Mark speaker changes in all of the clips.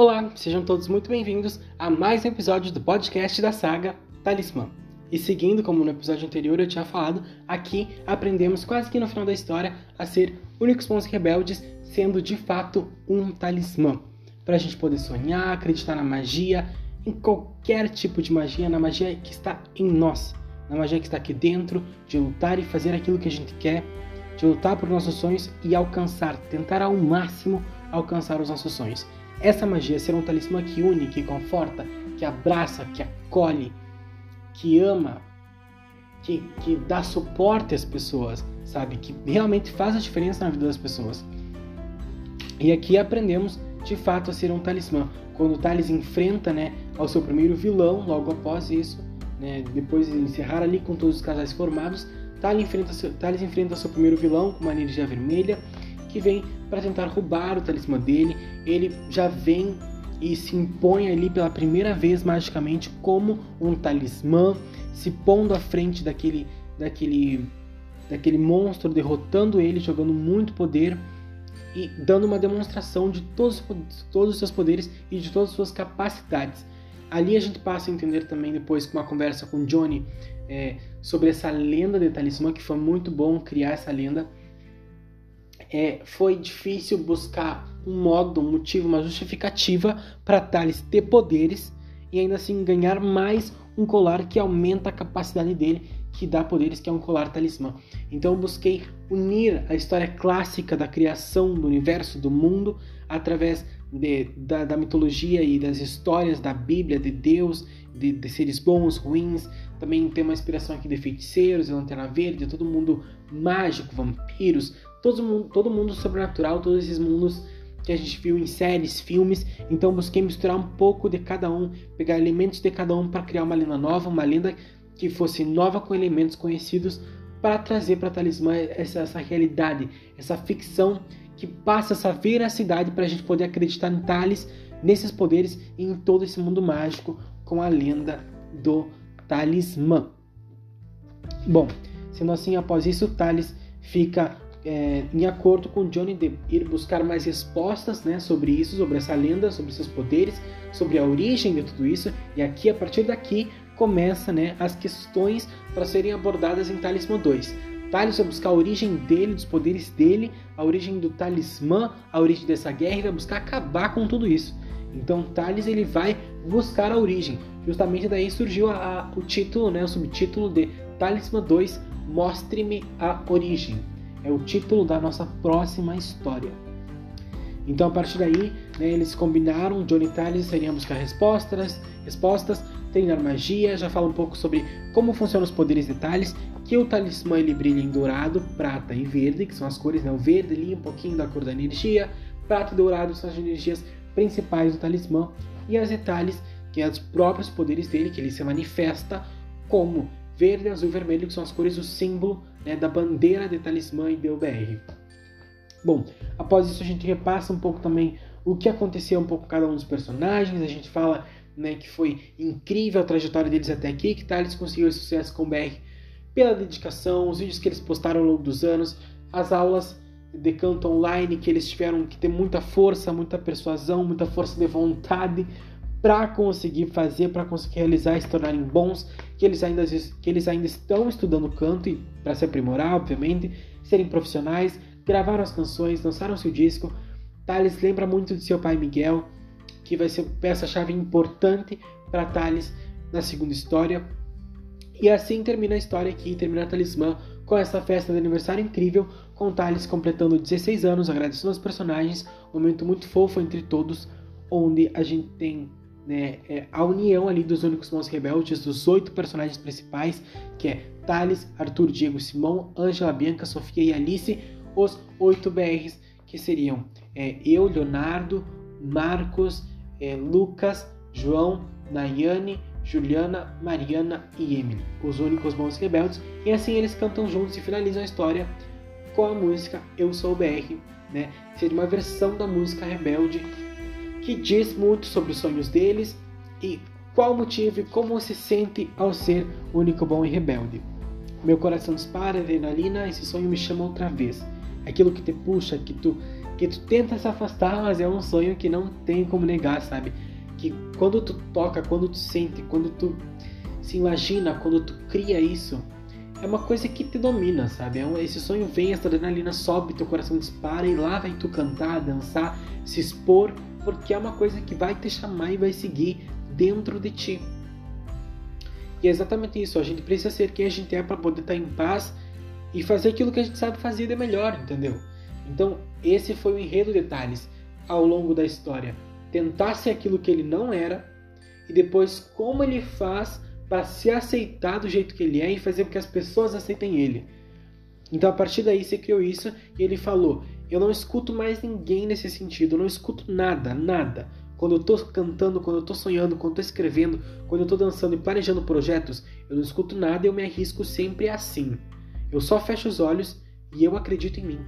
Speaker 1: Olá, sejam todos muito bem-vindos a mais um episódio do podcast da saga Talismã. E seguindo, como no episódio anterior eu tinha falado, aqui aprendemos quase que no final da história a ser únicos bons rebeldes, sendo de fato um talismã. Para a gente poder sonhar, acreditar na magia, em qualquer tipo de magia, na magia que está em nós, na magia que está aqui dentro, de lutar e fazer aquilo que a gente quer, de lutar por nossos sonhos e alcançar, tentar ao máximo alcançar os nossos sonhos. Essa magia ser um talismã que une, que conforta, que abraça, que acolhe, que ama, que, que dá suporte às pessoas, sabe? Que realmente faz a diferença na vida das pessoas. E aqui aprendemos de fato a ser um talismã. Quando o Thales enfrenta né, ao seu primeiro vilão, logo após isso, né, depois de encerrar ali com todos os casais formados, Thales enfrenta, Thales enfrenta seu primeiro vilão com uma energia vermelha que vem para tentar roubar o talismã dele. Ele já vem e se impõe ali pela primeira vez magicamente como um talismã, se pondo à frente daquele daquele daquele monstro, derrotando ele, jogando muito poder e dando uma demonstração de todos, todos os seus poderes e de todas as suas capacidades. Ali a gente passa a entender também depois com uma conversa com Johnny é, sobre essa lenda de talismã, que foi muito bom criar essa lenda é, foi difícil buscar um modo, um motivo, uma justificativa para Thales ter poderes e ainda assim ganhar mais um colar que aumenta a capacidade dele, que dá poderes, que é um colar talismã. Então eu busquei unir a história clássica da criação do universo, do mundo, através de, da, da, mitologia e das histórias da Bíblia, de Deus, de, de, seres bons, ruins. Também tem uma inspiração aqui de feiticeiros, de Lanterna Verde, todo mundo mágico, vampiros, todo mundo, todo mundo sobrenatural, todos esses mundos que a gente viu em séries, filmes. Então busquei misturar um pouco de cada um, pegar elementos de cada um para criar uma lenda nova, uma lenda que fosse nova com elementos conhecidos para trazer para Talismã essa, essa realidade, essa ficção que passa essa veracidade para a gente poder acreditar em Thales, nesses poderes e em todo esse mundo mágico com a lenda do Talismã. Bom, sendo assim, após isso, Thales fica é, em acordo com Johnny de ir buscar mais respostas né, sobre isso, sobre essa lenda, sobre seus poderes, sobre a origem de tudo isso. E aqui, a partir daqui, começa né, as questões para serem abordadas em Talismã 2. Thales vai buscar a origem dele, dos poderes dele, a origem do talismã, a origem dessa guerra e vai buscar acabar com tudo isso. Então Thales ele vai buscar a origem. Justamente daí surgiu a, a, o título, né, o subtítulo de Talismã 2, Mostre-me a Origem é o título da nossa próxima história. Então, a partir daí, né, eles combinaram, Johnny Thales iriam buscar respostas, respostas, treinar magia, já fala um pouco sobre como funcionam os poderes de Thales, que o talismã ele brilha em dourado, prata e verde, que são as cores, né? o verde ali um pouquinho da cor da energia, prata e dourado são as energias principais do talismã, e as detalhes, que são os próprios poderes dele, que ele se manifesta como verde, azul e vermelho, que são as cores do símbolo né, da bandeira de talismã e DUBR. Bom, após isso a gente repassa um pouco também o que aconteceu um pouco com cada um dos personagens, a gente fala né, que foi incrível a trajetória deles até aqui, que Thales conseguiu esse sucesso com o BR pela dedicação, os vídeos que eles postaram ao longo dos anos, as aulas de canto online que eles tiveram que ter muita força, muita persuasão, muita força de vontade para conseguir fazer, para conseguir realizar e se tornarem bons, que eles ainda, que eles ainda estão estudando canto e para se aprimorar, obviamente, serem profissionais, gravaram as canções, lançaram seu disco. Thales lembra muito de seu pai Miguel, que vai ser peça-chave importante para Thales na segunda história. E assim termina a história aqui, termina a Talismã com essa festa de aniversário incrível, com Thales completando 16 anos, agradecendo aos personagens, um momento muito fofo entre todos, onde a gente tem né, é a união ali dos únicos bons rebeldes, dos oito personagens principais, que é Thales, Arthur, Diego, Simão, Ângela, Bianca, Sofia e Alice, os oito BRs, que seriam é, eu, Leonardo, Marcos, é, Lucas, João, Nayane, Juliana, Mariana e Emily, os únicos bons rebeldes, e assim eles cantam juntos e finalizam a história com a música Eu Sou o BR, né? Seria uma versão da música Rebelde que diz muito sobre os sonhos deles e qual motivo e como se sente ao ser único bom e rebelde. Meu coração dispara adrenalina, esse sonho me chama outra vez. Aquilo que te puxa, que tu que tu tenta se afastar, mas é um sonho que não tem como negar, sabe? Que quando tu toca, quando tu sente, quando tu se imagina, quando tu cria isso, é uma coisa que te domina, sabe? É esse sonho vem, essa adrenalina sobe, teu coração dispara e lá vai tu cantar, dançar, se expor, porque é uma coisa que vai te chamar e vai seguir dentro de ti. E é exatamente isso, a gente precisa ser quem a gente é para poder estar em paz e fazer aquilo que a gente sabe fazer de melhor, entendeu? Então, esse foi o enredo de Thales ao longo da história. Tentar ser aquilo que ele não era e depois como ele faz para se aceitar do jeito que ele é e fazer com que as pessoas aceitem ele. Então, a partir daí, você criou isso e ele falou: Eu não escuto mais ninguém nesse sentido, eu não escuto nada, nada. Quando eu estou cantando, quando eu estou sonhando, quando eu estou escrevendo, quando eu estou dançando e planejando projetos, eu não escuto nada e eu me arrisco sempre assim. Eu só fecho os olhos e eu acredito em mim.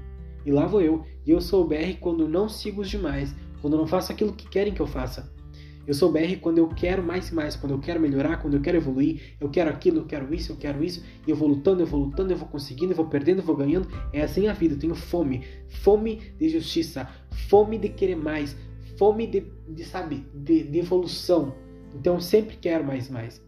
Speaker 1: E lá vou eu, e eu sou o BR quando não sigo os demais, quando não faço aquilo que querem que eu faça. Eu sou BR quando eu quero mais e mais, quando eu quero melhorar, quando eu quero evoluir, eu quero aquilo, eu quero isso, eu quero isso, e eu vou lutando, eu vou lutando, eu vou conseguindo, eu vou perdendo, eu vou ganhando. É assim a vida, eu tenho fome, fome de justiça, fome de querer mais, fome de, de sabe, de, de evolução. Então eu sempre quero mais e mais.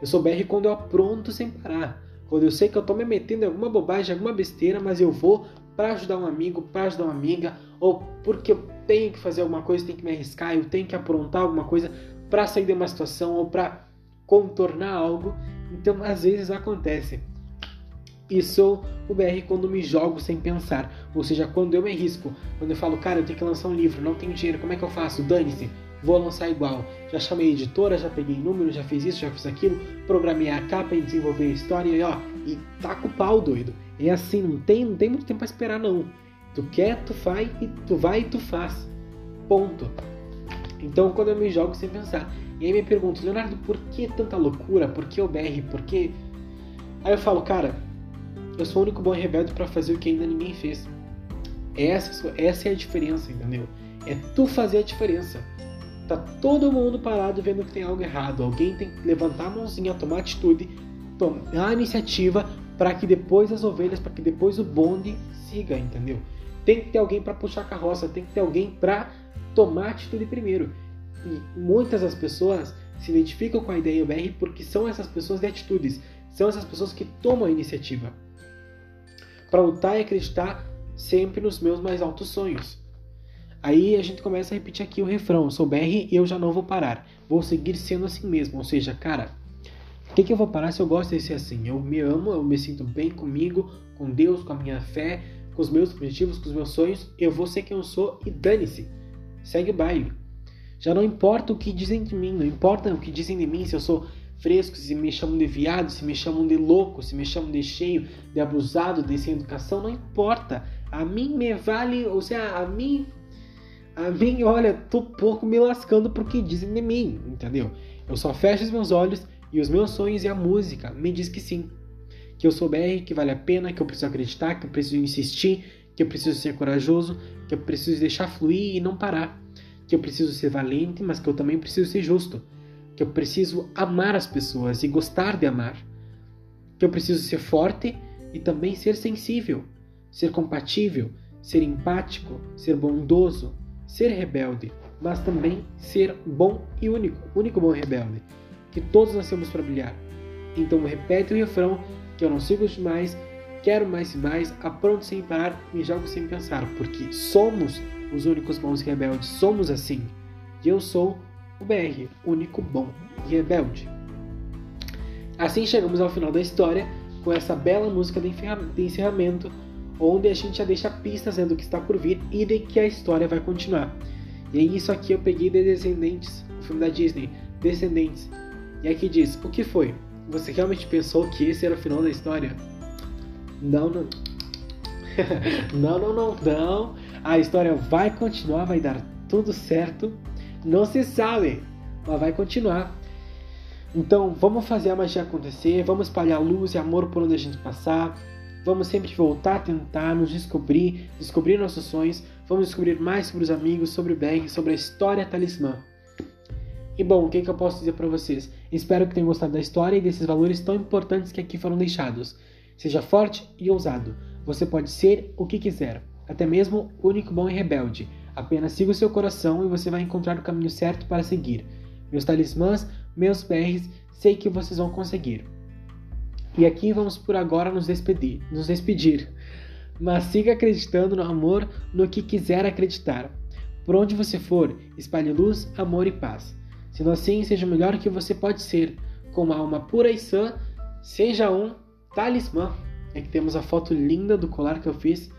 Speaker 1: Eu sou BR quando eu apronto sem parar. Quando eu sei que eu tô me metendo em alguma bobagem, alguma besteira, mas eu vou para ajudar um amigo, para ajudar uma amiga, ou porque eu tenho que fazer alguma coisa, tenho que me arriscar, eu tenho que aprontar alguma coisa para sair de uma situação ou para contornar algo. Então, às vezes acontece. E sou o BR quando me jogo sem pensar. Ou seja, quando eu me arrisco, quando eu falo, cara, eu tenho que lançar um livro, não tenho dinheiro, como é que eu faço? Dane-se, vou lançar igual. Já chamei editora, já peguei número, já fiz isso, já fiz aquilo, programei a capa e desenvolver a história e ó, e taca o pau, doido. É assim, não tem, não tem muito tempo para esperar não. Tu quer, tu faz e tu vai e tu faz. Ponto. Então quando eu me jogo sem pensar. E aí me pergunto, Leonardo, por que tanta loucura? Por que o BR? Por que. Aí eu falo, cara, eu sou o único bom rebelde para fazer o que ainda ninguém fez. Essa, essa é a diferença, entendeu? É tu fazer a diferença. Tá todo mundo parado vendo que tem algo errado. Alguém tem que levantar a mãozinha, tomar atitude, tomar a iniciativa para que depois as ovelhas, para que depois o bonde siga, entendeu? Tem que ter alguém para puxar a carroça, tem que ter alguém para tomar atitude primeiro. E muitas das pessoas se identificam com a ideia UBR porque são essas pessoas de atitudes, são essas pessoas que tomam a iniciativa. Para lutar e acreditar sempre nos meus mais altos sonhos. Aí a gente começa a repetir aqui o refrão: sou BR e eu já não vou parar. Vou seguir sendo assim mesmo. Ou seja, cara, por que, que eu vou parar se eu gosto de ser assim? Eu me amo, eu me sinto bem comigo, com Deus, com a minha fé, com os meus objetivos, com os meus sonhos, eu vou ser quem eu sou e dane-se. Segue o baile. Já não importa o que dizem de mim, não importa o que dizem de mim, se eu sou fresco, se me chamam de viado, se me chamam de louco, se me chamam de cheio, de abusado, de sem educação, não importa. A mim me vale, ou seja, a mim, a mim, olha, tô pouco me lascando por que dizem de mim, entendeu? Eu só fecho os meus olhos e os meus sonhos e a música me diz que sim que eu sou BR, que vale a pena, que eu preciso acreditar, que eu preciso insistir, que eu preciso ser corajoso, que eu preciso deixar fluir e não parar, que eu preciso ser valente, mas que eu também preciso ser justo, que eu preciso amar as pessoas e gostar de amar, que eu preciso ser forte e também ser sensível, ser compatível, ser empático, ser bondoso, ser rebelde, mas também ser bom e único, único bom rebelde, que todos nascemos para brilhar. Então repete o refrão que eu não sigo demais, quero mais e mais, apronto sem parar, me jogo sem pensar, porque somos os únicos bons e rebeldes, somos assim. E eu sou o BR, único bom e rebelde. Assim chegamos ao final da história com essa bela música de encerramento, onde a gente já deixa pistas do que está por vir e de que a história vai continuar. E é isso aqui eu peguei de Descendentes, o filme da Disney, Descendentes. E aqui diz: O que foi? Você realmente pensou que esse era o final da história? Não, não. não, não, não, não. A história vai continuar, vai dar tudo certo. Não se sabe, mas vai continuar. Então, vamos fazer a magia acontecer, vamos espalhar luz e amor por onde a gente passar. Vamos sempre voltar a tentar nos descobrir, descobrir nossos sonhos. Vamos descobrir mais sobre os amigos, sobre o Bang, sobre a história talismã. E bom, o que, que eu posso dizer para vocês? Espero que tenham gostado da história e desses valores tão importantes que aqui foram deixados. Seja forte e ousado. Você pode ser o que quiser. até mesmo único, bom e rebelde. Apenas siga o seu coração e você vai encontrar o caminho certo para seguir. Meus talismãs, meus BRs, sei que vocês vão conseguir. E aqui vamos por agora nos despedir, nos despedir. Mas siga acreditando no amor, no que quiser acreditar. Por onde você for, espalhe luz, amor e paz. Sendo assim, seja o melhor que você pode ser, com uma alma pura e sã, seja um talismã. Aqui temos a foto linda do colar que eu fiz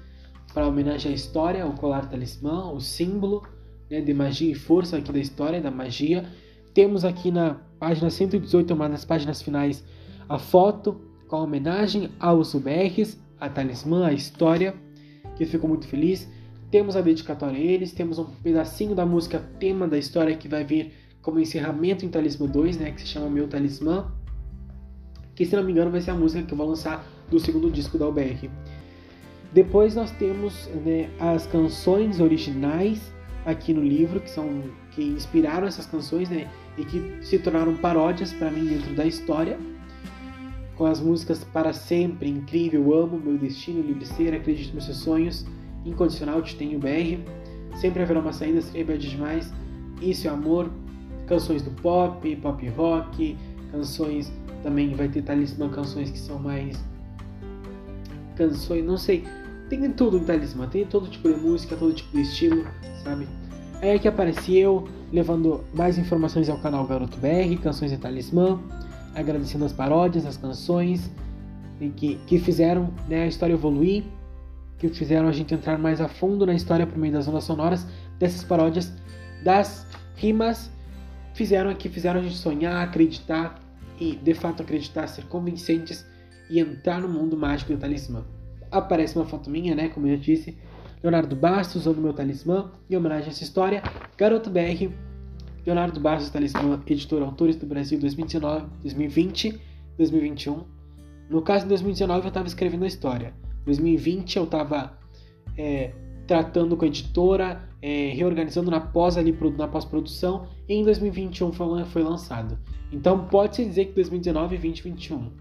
Speaker 1: para homenagear a história, o colar talismã, o símbolo né, de magia e força aqui da história, da magia. Temos aqui na página 118, uma das páginas finais, a foto com a homenagem aos UBRs, a talismã, a história, que ficou muito feliz. Temos a dedicatória a eles, temos um pedacinho da música tema da história que vai vir como encerramento em Talismã 2, né, que se chama Meu Talismã, que se não me engano vai ser a música que eu vou lançar do segundo disco da UBR. Depois nós temos né, as canções originais aqui no livro, que são que inspiraram essas canções né, e que se tornaram paródias para mim dentro da história. Com as músicas Para Sempre, Incrível, Amo, Meu Destino, Livre Ser, Acredito nos Seus Sonhos, Incondicional, Te Tenho BR, Sempre Haverá Uma Saída, Ser Rebelde Demais, Isso é Amor, canções do pop, pop rock, canções também vai ter talismã, canções que são mais canções, não sei, tem tudo em Talismã, tem todo tipo de música, todo tipo de estilo, sabe? Aí aqui aparece eu, levando mais informações ao canal Garoto BR, Canções em Talismã, agradecendo as paródias, as canções, que, que fizeram né, a história evoluir, que fizeram a gente entrar mais a fundo na história por meio das ondas sonoras, dessas paródias, das rimas, fizeram que fizeram a gente sonhar, acreditar e de fato acreditar, ser convincentes e entrar no mundo mágico do talismã aparece uma foto minha, né? Como eu disse. Leonardo Bastos usando meu talismã em homenagem a essa história. Garoto BR, Leonardo Bastos, talismã, editor Autores do Brasil 2019, 2020, 2021. No caso de 2019 eu estava escrevendo a história. 2020 eu estava é, tratando com a editora, é, reorganizando na pós-produção. E em 2021 foi, foi lançado. Então pode-se dizer que 2019 e 2021.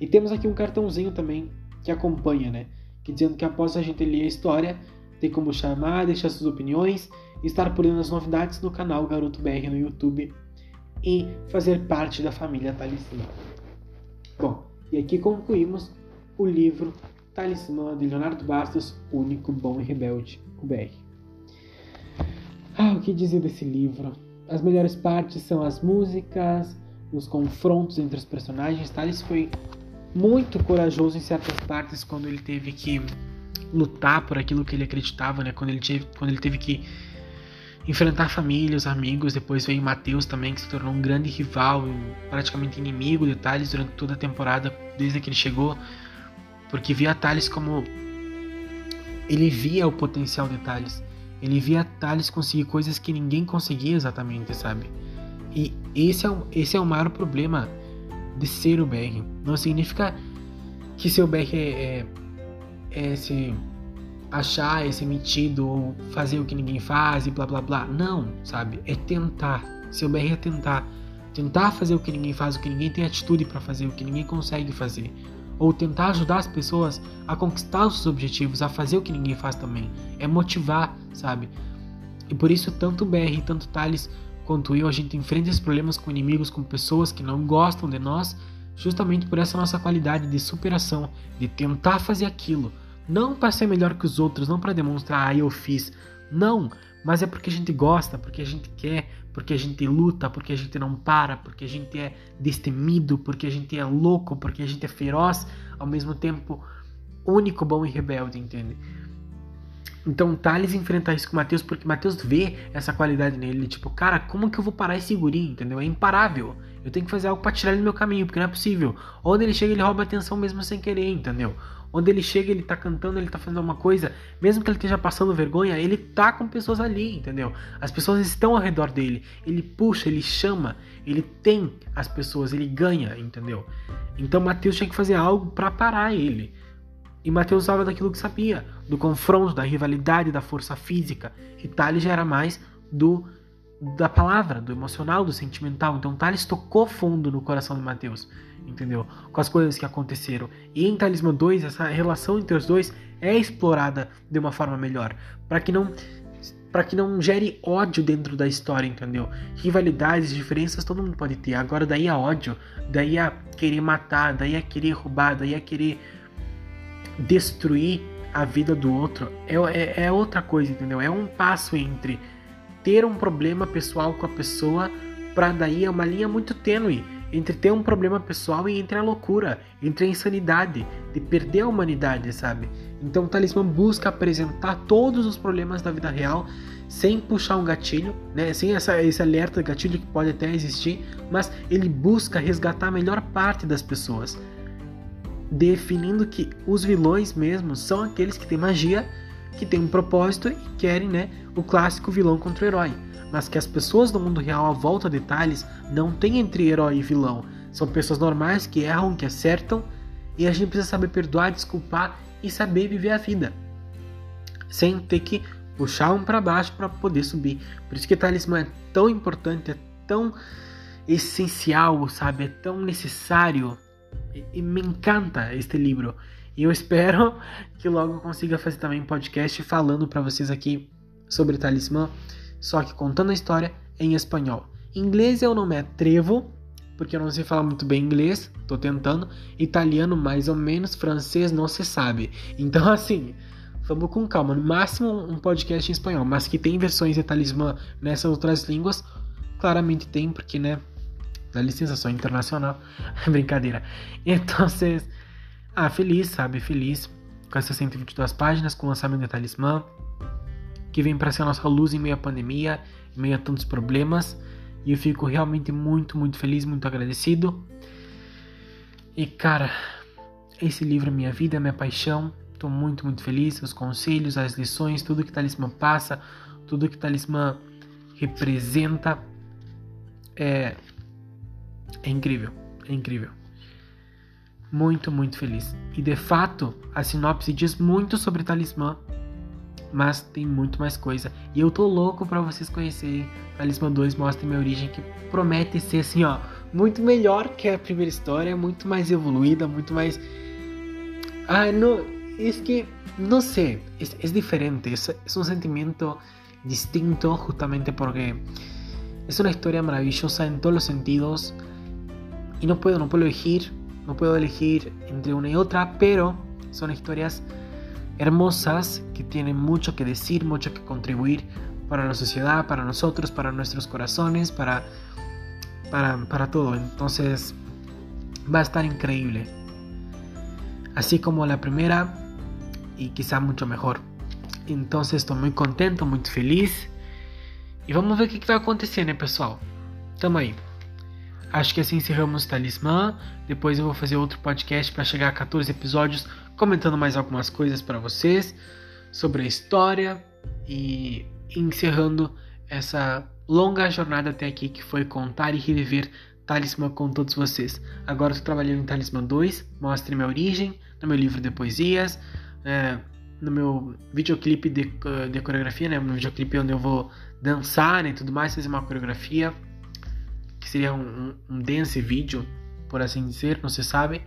Speaker 1: E temos aqui um cartãozinho também que acompanha, né? Que dizendo que após a gente ler a história, tem como chamar, deixar suas opiniões, estar por dentro das novidades no canal Garoto BR no YouTube e fazer parte da família Talismã. Bom, e aqui concluímos o livro Talismã de Leonardo Bastos, Único, Bom e Rebelde, o BR. Ah, o que dizer desse livro? As melhores partes são as músicas, os confrontos entre os personagens. Thales foi muito corajoso em certas partes quando ele teve que lutar por aquilo que ele acreditava, né? Quando ele teve, quando ele teve que enfrentar família, os amigos, depois veio Matheus também, que se tornou um grande rival, praticamente inimigo de Thales durante toda a temporada, desde que ele chegou, porque via Thales como ele via o potencial de Thales. Ele via Thales conseguir coisas que ninguém conseguia exatamente, sabe? E esse é, o, esse é o maior problema de ser o BR. Não significa que seu BR é, é, é se achar, é ser metido ou fazer o que ninguém faz e blá blá blá. Não, sabe? É tentar. Seu BR é tentar. Tentar fazer o que ninguém faz, o que ninguém tem atitude para fazer, o que ninguém consegue fazer. Ou tentar ajudar as pessoas a conquistar os seus objetivos, a fazer o que ninguém faz também. É motivar, sabe? E por isso tanto o BR, tanto Thales quanto eu, a gente enfrenta esses problemas com inimigos, com pessoas que não gostam de nós, justamente por essa nossa qualidade de superação, de tentar fazer aquilo. Não para ser melhor que os outros, não para demonstrar, ah, eu fiz. Não, mas é porque a gente gosta, porque a gente quer, porque a gente luta, porque a gente não para, porque a gente é destemido, porque a gente é louco, porque a gente é feroz, ao mesmo tempo único, bom e rebelde, entende? Então Thales enfrenta isso com o Matheus porque Matheus vê essa qualidade nele. Tipo, cara, como que eu vou parar esse guri, entendeu? É imparável. Eu tenho que fazer algo pra tirar ele do meu caminho, porque não é possível. Onde ele chega, ele rouba atenção mesmo sem querer, entendeu? Onde ele chega, ele tá cantando, ele tá fazendo alguma coisa, mesmo que ele esteja passando vergonha, ele tá com pessoas ali, entendeu? As pessoas estão ao redor dele. Ele puxa, ele chama, ele tem as pessoas, ele ganha, entendeu? Então Matheus tinha que fazer algo para parar ele. E Mateus usava daquilo que sabia, do confronto, da rivalidade, da força física. E Thales já era mais do da palavra, do emocional, do sentimental. Então Thales tocou fundo no coração de Mateus, entendeu? Com as coisas que aconteceram. E em Talismã 2, essa relação entre os dois é explorada de uma forma melhor, para que não para que não gere ódio dentro da história, entendeu? Rivalidades, diferenças todo mundo pode ter. Agora daí a ódio, daí a querer matar, daí a querer roubar, daí a querer destruir a vida do outro é, é, é outra coisa, entendeu? É um passo entre ter um problema pessoal com a pessoa para daí é uma linha muito tênue entre ter um problema pessoal e entre a loucura, entre a insanidade, de perder a humanidade, sabe? Então o talismã busca apresentar todos os problemas da vida real sem puxar um gatilho, né? Sem essa, esse alerta de gatilho que pode até existir, mas ele busca resgatar a melhor parte das pessoas, definindo que os vilões mesmo são aqueles que têm magia que tem um propósito e querem, né, o clássico vilão contra o herói. Mas que as pessoas do mundo real à volta de Thales não tem entre herói e vilão. São pessoas normais que erram, que acertam, e a gente precisa saber perdoar, desculpar e saber viver a vida. Sem ter que puxar um para baixo para poder subir. Por isso que Talismã é tão importante, é tão essencial, sabe? É tão necessário. E, e me encanta este livro. E eu espero que logo eu consiga fazer também um podcast falando para vocês aqui sobre Talismã, só que contando a história em espanhol. Em inglês eu não me atrevo, porque eu não sei falar muito bem inglês, tô tentando. Italiano mais ou menos, francês não se sabe. Então assim, vamos com calma. No máximo um podcast em espanhol, mas que tem versões de Talismã nessas outras línguas, claramente tem, porque né, dá licença, sou internacional. Brincadeira. Então, ah, feliz, sabe? Feliz com essas 122 páginas, com o lançamento de Talismã, que vem para ser a nossa luz em meio à pandemia, em meio a tantos problemas. E eu fico realmente muito, muito feliz, muito agradecido. E cara, esse livro é minha vida, é minha paixão. Estou muito, muito feliz. Os conselhos, as lições, tudo que Talismã passa, tudo que Talismã representa. É, é incrível, é incrível muito, muito feliz. E de fato, a sinopse diz muito sobre Talismã, mas tem muito mais coisa. E eu tô louco para vocês conhecerem Talismã 2 Mostra Minha Origem, que promete ser assim, ó, muito melhor que a primeira história, muito mais evoluída, muito mais. Ah, não. É que, não sei, é, é diferente, é, é um sentimento distinto justamente porque es una historia maravillosa en todos los sentidos y no puedo, no puedo elegir no puedo elegir entre una y otra, pero son historias hermosas que tienen mucho que decir, mucho que contribuir para la sociedad, para nosotros, para nuestros corazones, para, para, para todo. Entonces va a estar increíble. Así como la primera y quizá mucho mejor. Entonces estoy muy contento, muy feliz. E vamos ver o que, vai acontecer, né, pessoal? Tamo aí. Acho que assim encerramos o Talismã. Depois eu vou fazer outro podcast para chegar a 14 episódios comentando mais algumas coisas para vocês sobre a história e encerrando essa longa jornada até aqui que foi contar e reviver Talismã com todos vocês. Agora estou trabalhando em Talismã 2, Mostre Minha Origem, no meu livro de poesias, é, no meu videoclipe de, de coreografia, né, no videoclipe onde eu vou dançar e tudo mais, fazer uma coreografia seria um, um dance vídeo, por assim dizer, não se sabe.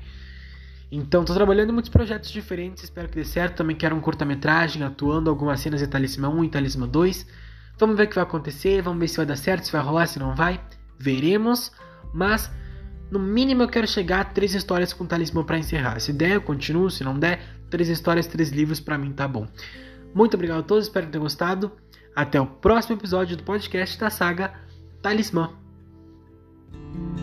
Speaker 1: Então, estou trabalhando em muitos projetos diferentes, espero que dê certo. Também quero um curta-metragem, atuando algumas cenas de Talismã 1 e Talismã 2. Vamos ver o que vai acontecer, vamos ver se vai dar certo, se vai rolar, se não vai. Veremos, mas no mínimo eu quero chegar a três histórias com Talismã para encerrar. Se der, eu continuo, se não der, três histórias, três livros para mim tá bom. Muito obrigado a todos, espero que tenham gostado. Até o próximo episódio do podcast da saga Talismã. thank you